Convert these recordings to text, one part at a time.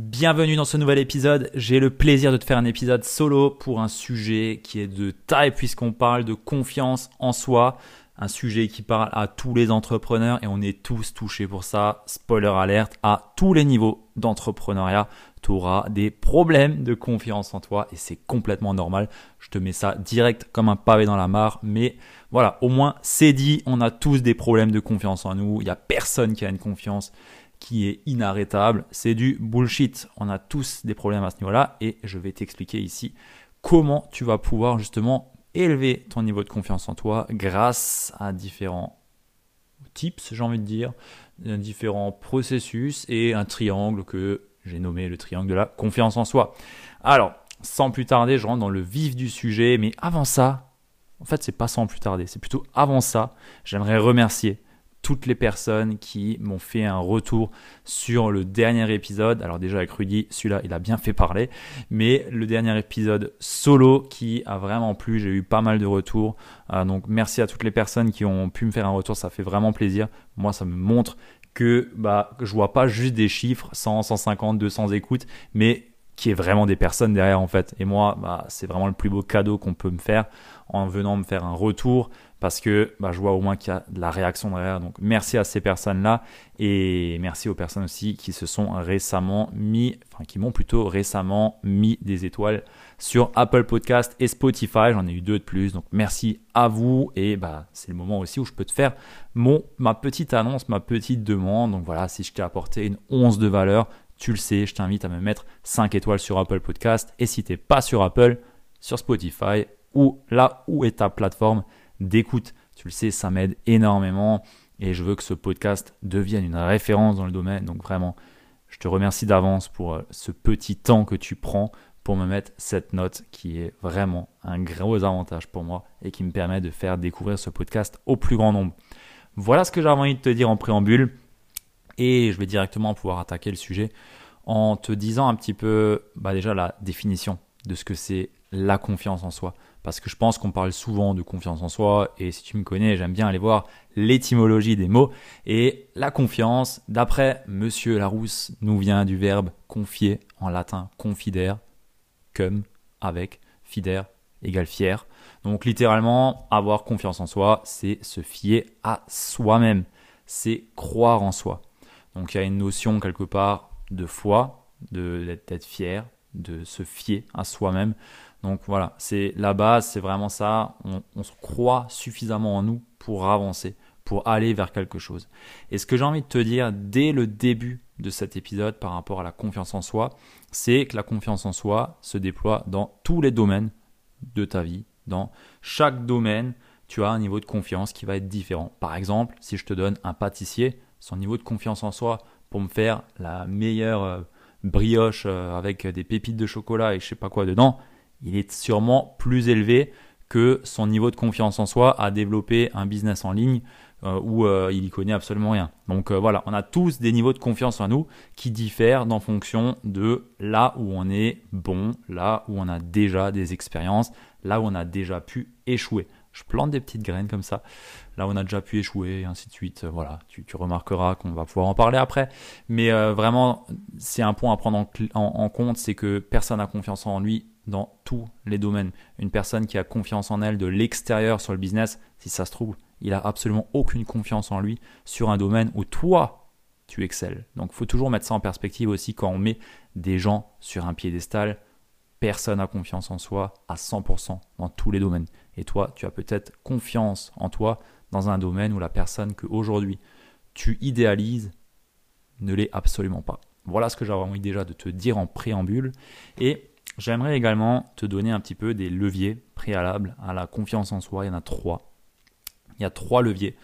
Bienvenue dans ce nouvel épisode. J'ai le plaisir de te faire un épisode solo pour un sujet qui est de taille puisqu'on parle de confiance en soi. Un sujet qui parle à tous les entrepreneurs et on est tous touchés pour ça. Spoiler alerte, à tous les niveaux d'entrepreneuriat, tu auras des problèmes de confiance en toi et c'est complètement normal. Je te mets ça direct comme un pavé dans la mare, mais voilà, au moins c'est dit, on a tous des problèmes de confiance en nous. Il n'y a personne qui a une confiance qui est inarrêtable. C'est du bullshit. On a tous des problèmes à ce niveau-là et je vais t'expliquer ici comment tu vas pouvoir justement élever ton niveau de confiance en toi grâce à différents tips, j'ai envie de dire, différents processus et un triangle que j'ai nommé le triangle de la confiance en soi. Alors, sans plus tarder, je rentre dans le vif du sujet, mais avant ça, en fait, c'est pas sans plus tarder, c'est plutôt avant ça, j'aimerais remercier toutes les personnes qui m'ont fait un retour sur le dernier épisode. Alors déjà avec Rudy, celui-là, il a bien fait parler, mais le dernier épisode solo qui a vraiment plu, j'ai eu pas mal de retours. Euh, donc merci à toutes les personnes qui ont pu me faire un retour, ça fait vraiment plaisir. Moi, ça me montre que bah, je vois pas juste des chiffres, 100, 150, 200 écoutes, mais qui est vraiment des personnes derrière en fait. Et moi, bah, c'est vraiment le plus beau cadeau qu'on peut me faire en venant me faire un retour parce que bah, je vois au moins qu'il y a de la réaction derrière. Donc merci à ces personnes-là et merci aux personnes aussi qui se sont récemment mis, enfin qui m'ont plutôt récemment mis des étoiles sur Apple Podcast et Spotify. J'en ai eu deux de plus. Donc merci à vous et bah c'est le moment aussi où je peux te faire mon ma petite annonce, ma petite demande. Donc voilà, si je t'ai apporté une once de valeur, tu le sais, je t'invite à me mettre 5 étoiles sur Apple Podcast. Et si tu n'es pas sur Apple, sur Spotify ou là où est ta plateforme d'écoute. Tu le sais, ça m'aide énormément et je veux que ce podcast devienne une référence dans le domaine. Donc vraiment, je te remercie d'avance pour euh, ce petit temps que tu prends pour me mettre cette note qui est vraiment un gros avantage pour moi et qui me permet de faire découvrir ce podcast au plus grand nombre. Voilà ce que j'avais envie de te dire en préambule. Et je vais directement pouvoir attaquer le sujet en te disant un petit peu bah déjà la définition de ce que c'est la confiance en soi. Parce que je pense qu'on parle souvent de confiance en soi, et si tu me connais, j'aime bien aller voir l'étymologie des mots. Et la confiance, d'après Monsieur Larousse, nous vient du verbe confier en latin confidere, comme, avec, fider, égale fier. Donc littéralement, avoir confiance en soi, c'est se fier à soi-même, c'est croire en soi. Donc il y a une notion quelque part de foi, d'être fier, de se fier à soi-même. Donc voilà, c'est la base, c'est vraiment ça. On, se croit suffisamment en nous pour avancer, pour aller vers quelque chose. Et ce que j'ai envie de te dire dès le début de cet épisode par rapport à la confiance en soi, c'est que la confiance en soi se déploie dans tous les domaines de ta vie. Dans chaque domaine, tu as un niveau de confiance qui va être différent. Par exemple, si je te donne un pâtissier, son niveau de confiance en soi pour me faire la meilleure euh, brioche euh, avec des pépites de chocolat et je sais pas quoi dedans, il est sûrement plus élevé que son niveau de confiance en soi à développer un business en ligne euh, où il y connaît absolument rien. Donc voilà, on a tous des niveaux de confiance en nous qui diffèrent en fonction de là où on est bon, là où on a déjà des expériences, là où on a déjà pu échouer je plante des petites graines comme ça. Là, on a déjà pu échouer, ainsi de suite. Voilà, tu, remarqueras qu'on va pouvoir en parler après. Mais euh, vraiment, c'est un point à prendre en, compte, c'est que personne n'a confiance en lui dans tous les domaines. Une personne qui a confiance en elle de l'extérieur sur le business, si ça se trouve, il a absolument aucune confiance en lui sur un domaine où toi, tu excelles. Donc, il faut toujours mettre ça en perspective aussi quand on met des gens sur un piédestal. Personne n'a confiance en soi à 100% dans tous les domaines. Et toi, tu as peut-être confiance en toi dans un domaine où la personne que aujourd'hui tu idéalises ne l'est absolument pas. Voilà ce que j'avais envie déjà de te dire en préambule. Et j'aimerais également te donner un petit peu des leviers préalables à la confiance en soi. Il y en a trois. Il y a trois leviers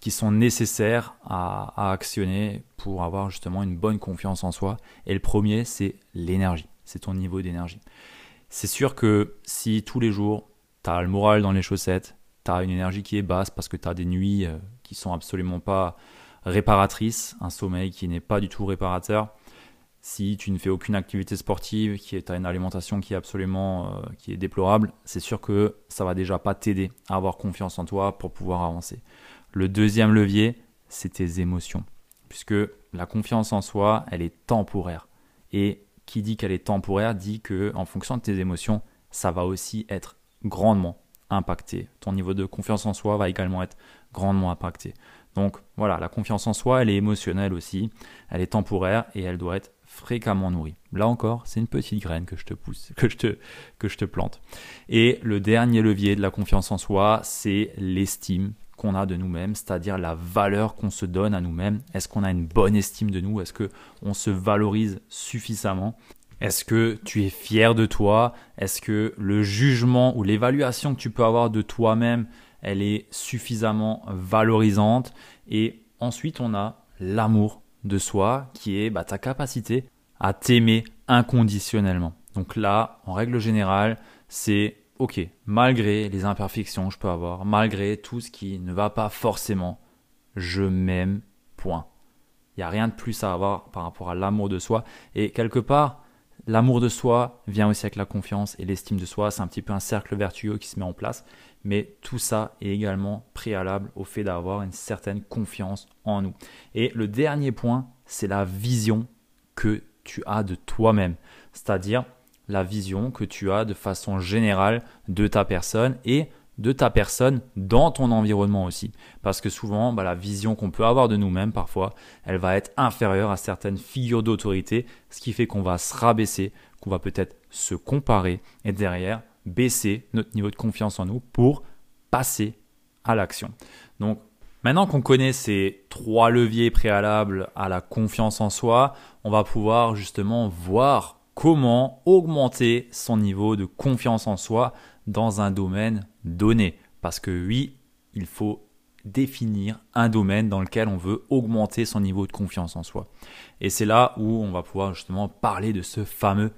qui sont nécessaires à, actionner pour avoir justement une bonne confiance en soi. Et le premier, c'est l'énergie, c'est ton niveau d'énergie. C'est sûr que si tous les jours, tu as le moral dans les chaussettes, tu as une énergie qui est basse parce que tu as des nuits euh, qui sont absolument pas réparatrices, un sommeil qui n'est pas du tout réparateur, si tu ne fais aucune activité sportive, qui est une alimentation qui est absolument euh, déplorable, c'est sûr que ça va déjà pas t'aider à avoir confiance en toi pour pouvoir avancer. Le deuxième levier, c'est tes émotions. Puisque la confiance en soi, elle est temporaire. Et qui dit qu'elle est temporaire dit que en fonction de tes émotions, ça va aussi être grandement impacté. Ton niveau de confiance en soi va également être grandement impacté. Donc voilà, la confiance en soi, elle est émotionnelle aussi, elle est temporaire et elle doit être fréquemment nourrie. Là encore, c'est une petite graine que je te pousse, que je te, que je te plante. Et le dernier levier de la confiance en soi, c'est l'estime qu'on a de nous-mêmes, c'est-à-dire la valeur qu'on se donne à nous-mêmes. Est-ce qu'on a une bonne estime de nous? Est-ce que on se valorise suffisamment? Est-ce que tu es fier de toi? Est-ce que le jugement ou l'évaluation que tu peux avoir de toi-même, elle est suffisamment valorisante? Et ensuite, on a l'amour de soi qui est bah, ta capacité à t'aimer inconditionnellement. Donc là, en règle générale, c'est ok, malgré les imperfections que je peux avoir, malgré tout ce qui ne va pas forcément, je m'aime, point. Il n'y a rien de plus à avoir par rapport à l'amour de soi. Et quelque part, l'amour de soi vient aussi avec la confiance et l'estime de soi. C'est un petit peu un cercle vertueux qui se met en place. Mais tout ça est également préalable au fait d'avoir une certaine confiance en nous. Et le dernier point, c'est la vision que tu as de toi-même. C'est-à-dire, la vision que tu as de façon générale de ta personne et de ta personne dans ton environnement aussi. Parce que souvent, bah, la vision qu'on peut avoir de nous-mêmes parfois, elle va être inférieure à certaines figures d'autorité, ce qui fait qu'on va se rabaisser, qu'on va peut-être se comparer et derrière baisser notre niveau de confiance en nous pour passer à l'action. Donc maintenant qu'on connaît ces trois leviers préalables à la confiance en soi, on va pouvoir justement voir comment augmenter son niveau de confiance en soi dans un domaine donné. Parce que oui, il faut définir un domaine dans lequel on veut augmenter son niveau de confiance en soi. Et c'est là où on va pouvoir justement parler de ce fameux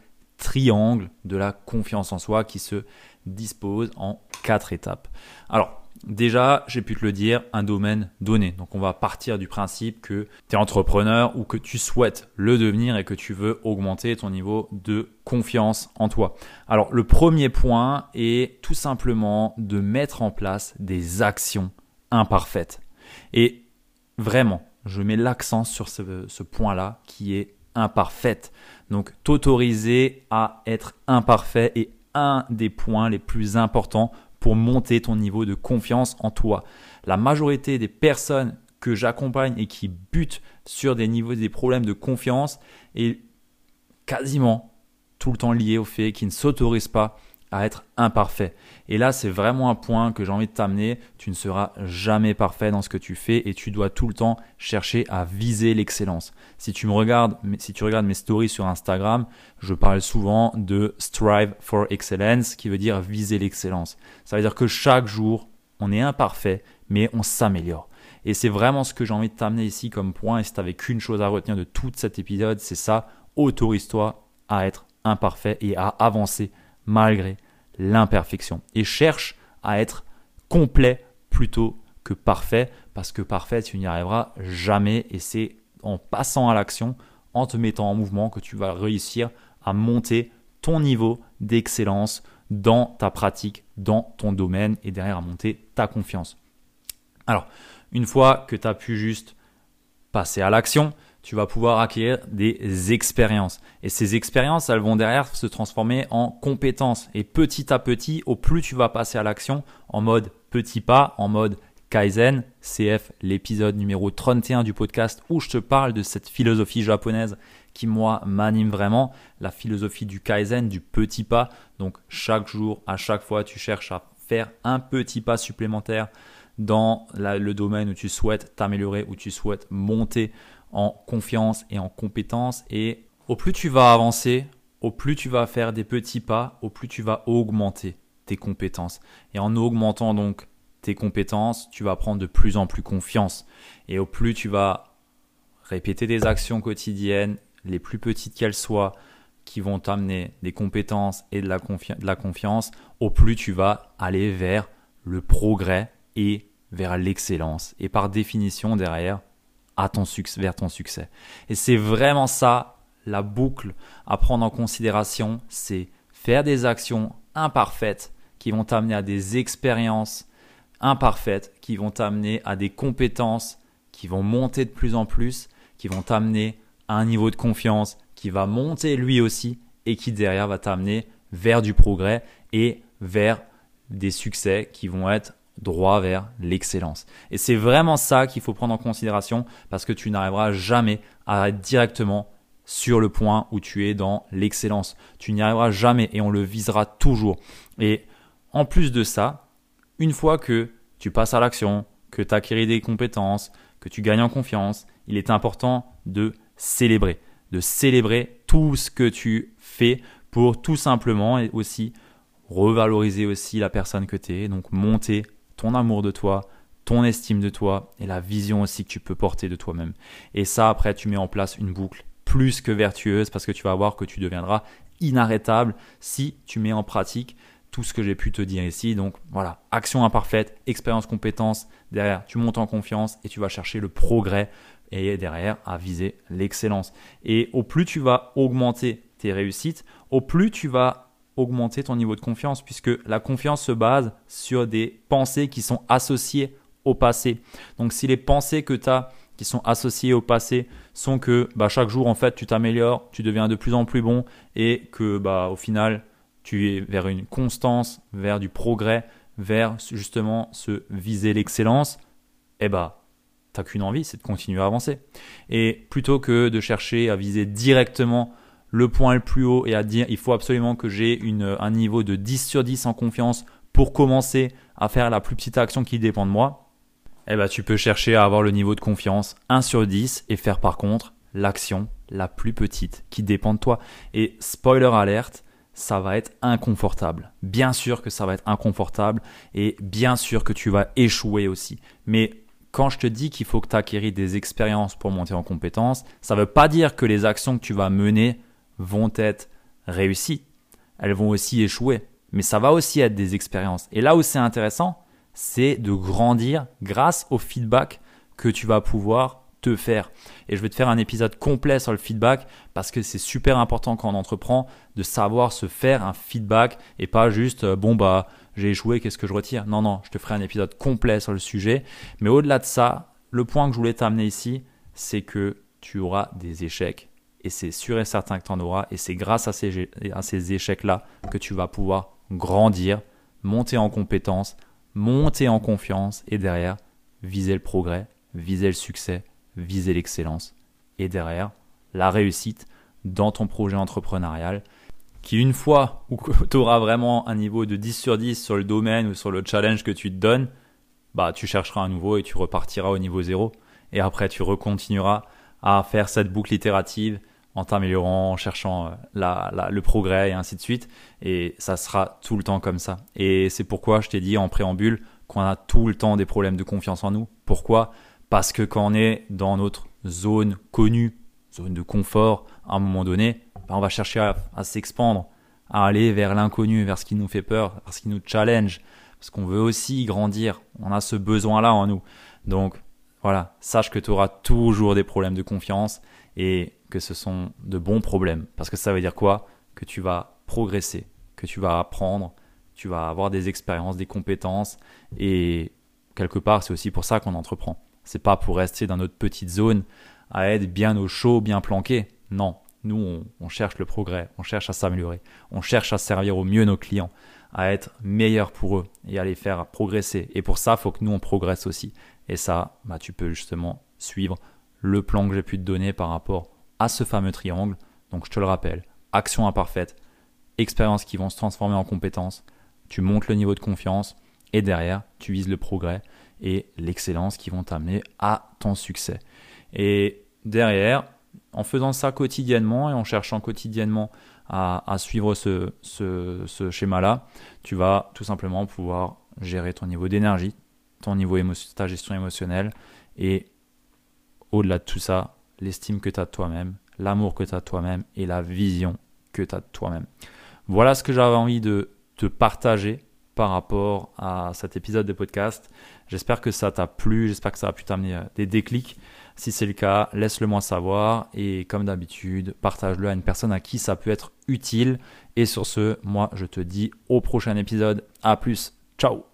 triangle de la confiance en soi qui se dispose en quatre étapes. Alors, Déjà, j'ai pu te le dire, un domaine donné. Donc on va partir du principe que tu es entrepreneur ou que tu souhaites le devenir et que tu veux augmenter ton niveau de confiance en toi. Alors le premier point est tout simplement de mettre en place des actions imparfaites. Et vraiment, je mets l'accent sur ce, point-là qui est imparfaite. Donc t'autoriser à être imparfait est un des points les plus importants pour monter ton niveau de confiance en toi. La majorité des personnes que j'accompagne et qui butent sur des niveaux des problèmes de confiance est quasiment tout le temps lié au fait qu'ils ne s'autorisent pas à être imparfait. Et là, c'est vraiment un point que j'ai envie de t'amener. Tu ne seras jamais parfait dans ce que tu fais et tu dois tout le temps chercher à viser l'excellence. Si tu me regardes, si tu regardes mes stories sur Instagram, je parle souvent de strive for excellence, qui veut dire viser l'excellence. Ça veut dire que chaque jour, on est imparfait, mais on s'améliore. Et c'est vraiment ce que j'ai envie de t'amener ici comme point. Et si tu n'avais qu'une chose à retenir de tout cet épisode, c'est ça. Autorise-toi à être imparfait et à avancer malgré l'imperfection. Et cherche à être complet plutôt que parfait, parce que parfait, tu n'y arriveras jamais. Et c'est en passant à l'action, en te mettant en mouvement, que tu vas réussir à monter ton niveau d'excellence dans ta pratique, dans ton domaine, et derrière à monter ta confiance. Alors, une fois que tu as pu juste passer à l'action, tu vas pouvoir acquérir des expériences. Et ces expériences, elles vont derrière se transformer en compétences. Et petit à petit, au plus tu vas passer à l'action, en mode petit pas, en mode Kaizen, CF, l'épisode numéro 31 du podcast où je te parle de cette philosophie japonaise qui, moi, m'anime vraiment, la philosophie du Kaizen, du petit pas. Donc, chaque jour, à chaque fois, tu cherches à faire un petit pas supplémentaire dans le domaine où tu souhaites t'améliorer, où tu souhaites monter en confiance et en compétence. Et au plus tu vas avancer, au plus tu vas faire des petits pas, au plus tu vas augmenter tes compétences. Et en augmentant donc tes compétences, tu vas prendre de plus en plus confiance. Et au plus tu vas répéter des actions quotidiennes, les plus petites qu'elles soient, qui vont t'amener des compétences et de la, de la confiance, au plus tu vas aller vers le progrès et vers l'excellence. Et par définition, derrière, à ton succès, vers ton succès. Et c'est vraiment ça, la boucle à prendre en considération, c'est faire des actions imparfaites qui vont t'amener à des expériences imparfaites, qui vont t'amener à des compétences qui vont monter de plus en plus, qui vont t'amener à un niveau de confiance qui va monter lui aussi et qui derrière va t'amener vers du progrès et vers des succès qui vont être droit vers l'excellence. Et c'est vraiment ça qu'il faut prendre en considération parce que tu n'arriveras jamais à être directement sur le point où tu es dans l'excellence. Tu n'y arriveras jamais et on le visera toujours. Et en plus de ça, une fois que tu passes à l'action, que tu acquis des compétences, que tu gagnes en confiance, il est important de célébrer, de célébrer tout ce que tu fais pour tout simplement et aussi revaloriser aussi la personne que tu es, donc monter amour de toi, ton estime de toi et la vision aussi que tu peux porter de toi-même. Et ça, après, tu mets en place une boucle plus que vertueuse parce que tu vas voir que tu deviendras inarrêtable si tu mets en pratique tout ce que j'ai pu te dire ici. Donc voilà, action imparfaite, expérience, compétence. Derrière, tu montes en confiance et tu vas chercher le progrès et derrière à viser l'excellence. Et au plus tu vas augmenter tes réussites, au plus tu vas augmenter ton niveau de confiance puisque la confiance se base sur des pensées qui sont associées au passé. Donc si les pensées que tu as qui sont associées au passé sont que bah, chaque jour en fait tu t'améliores, tu deviens de plus en plus bon et que bah, au final tu es vers une constance, vers du progrès, vers justement se viser l'excellence, eh bah t'as qu'une envie, c'est de continuer à avancer. Et plutôt que de chercher à viser directement le point le plus haut et à dire il faut absolument que j'ai un niveau de 10 sur 10 en confiance pour commencer à faire la plus petite action qui dépend de moi, eh ben, tu peux chercher à avoir le niveau de confiance 1 sur 10 et faire par contre l'action la plus petite qui dépend de toi. Et spoiler alerte, ça va être inconfortable. Bien sûr que ça va être inconfortable et bien sûr que tu vas échouer aussi. Mais quand je te dis qu'il faut que tu acquéris des expériences pour monter en compétence, ça ne veut pas dire que les actions que tu vas mener vont être réussies, elles vont aussi échouer, mais ça va aussi être des expériences. Et là où c'est intéressant, c'est de grandir grâce au feedback que tu vas pouvoir te faire. Et je vais te faire un épisode complet sur le feedback parce que c'est super important quand on entreprend de savoir se faire un feedback et pas juste euh, bon bah j'ai échoué, qu'est-ce que je retire? Non non, je te ferai un épisode complet sur le sujet, mais au-delà de ça, le point que je voulais t'amener ici, c'est que tu auras des échecs et c'est sûr et certain que tu en auras, et c'est grâce à ces, à ces échecs-là que tu vas pouvoir grandir, monter en compétences, monter en confiance, et derrière, viser le progrès, viser le succès, viser l'excellence, et derrière, la réussite dans ton projet entrepreneurial, qui une fois où tu auras vraiment un niveau de 10 sur 10 sur le domaine ou sur le challenge que tu te donnes, bah tu chercheras un nouveau et tu repartiras au niveau zéro. Et après, tu recontinueras à faire cette boucle itérative en t'améliorant, en cherchant euh, le progrès et ainsi de suite. Et ça sera tout le temps comme ça. Et c'est pourquoi je t'ai dit en préambule qu'on a tout le temps des problèmes de confiance en nous. Pourquoi? Parce que quand on est dans notre zone connue, zone de confort, à un moment donné, bah, on va chercher à, à s'expandre, à aller vers l'inconnu, vers ce qui nous fait peur, vers ce qui nous challenge, parce qu'on veut aussi grandir. On a ce besoin-là en nous. Donc voilà, sache que tu auras toujours des problèmes de confiance et que ce sont de bons problèmes. Parce que ça veut dire quoi? Que tu vas progresser, que tu vas apprendre, tu vas avoir des expériences, des compétences. Et quelque part, c'est aussi pour ça qu'on entreprend. C'est pas pour rester dans notre petite zone à être bien au chaud, bien planqué. Non, nous, on, cherche le progrès, on cherche à s'améliorer, on cherche à servir au mieux nos clients, à être meilleur pour eux et à les faire progresser. Et pour ça, il faut que nous, on progresse aussi. Et ça, bah, tu peux justement suivre le plan que j'ai pu te donner par rapport à ce fameux triangle. Donc je te le rappelle, action imparfaite, expériences qui vont se transformer en compétences, tu montes le niveau de confiance et derrière, tu vises le progrès et l'excellence qui vont t'amener à ton succès. Et derrière, en faisant ça quotidiennement et en cherchant quotidiennement à, suivre ce, ce schéma-là, tu vas tout simplement pouvoir gérer ton niveau d'énergie, ton niveau ta gestion émotionnelle et au-delà de tout ça, l'estime que tu as de toi-même, l'amour que tu as de toi-même et la vision que tu as de toi-même. Voilà ce que j'avais envie de te partager par rapport à cet épisode de podcast. J'espère que ça t'a plu, j'espère que ça a pu t'amener euh, des déclics. Si c'est le cas, laisse-le moi savoir et comme d'habitude, partage-le à une personne à qui ça peut être utile. Et sur ce, moi je te dis au prochain épisode. À plus. Ciao